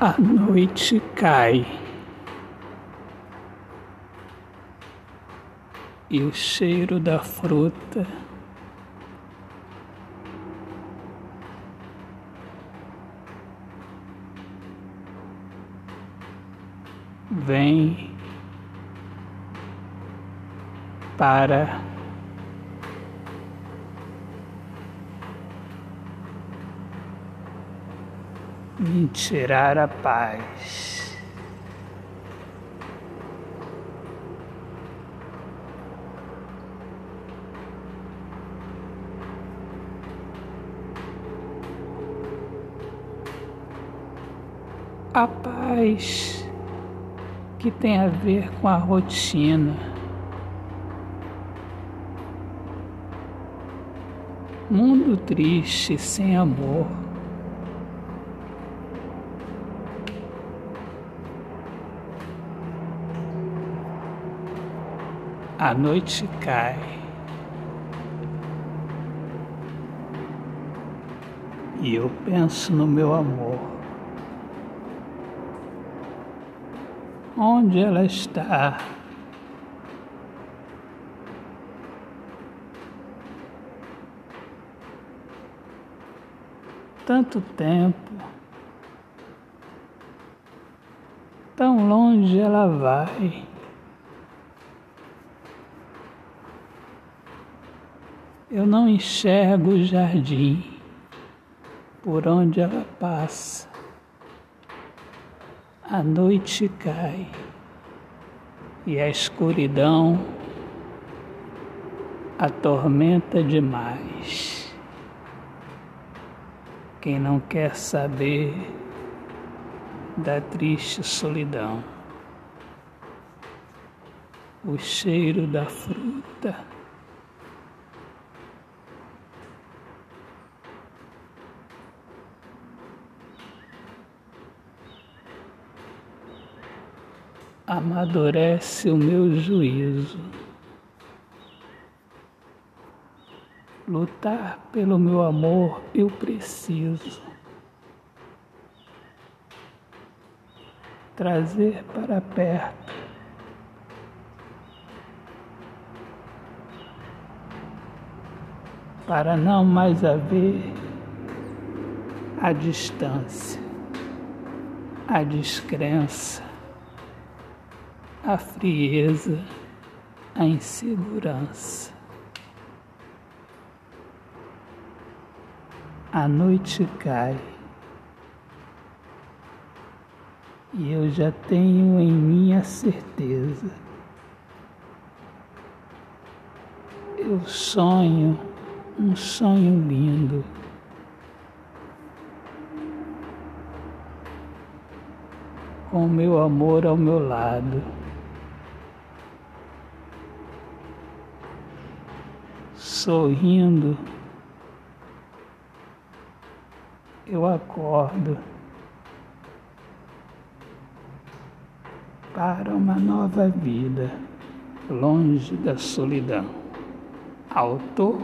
A noite cai. E o cheiro da fruta. Vem para me tirar a paz. A paz que tem a ver com a rotina. Mundo triste sem amor. A noite cai. E eu penso no meu amor. Onde ela está? Tanto tempo, tão longe ela vai. Eu não enxergo o jardim por onde ela passa. A noite cai e a escuridão atormenta demais. Quem não quer saber da triste solidão, o cheiro da fruta. Amadurece o meu juízo. Lutar pelo meu amor eu preciso. Trazer para perto. Para não mais haver a distância, a descrença a frieza, a insegurança. A noite cai e eu já tenho em mim a certeza. Eu sonho um sonho lindo. Com meu amor ao meu lado. Sorrindo, eu acordo para uma nova vida, longe da solidão. Autor,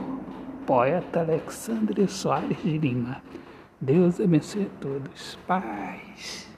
poeta Alexandre Soares de Lima. Deus abençoe a todos. Paz.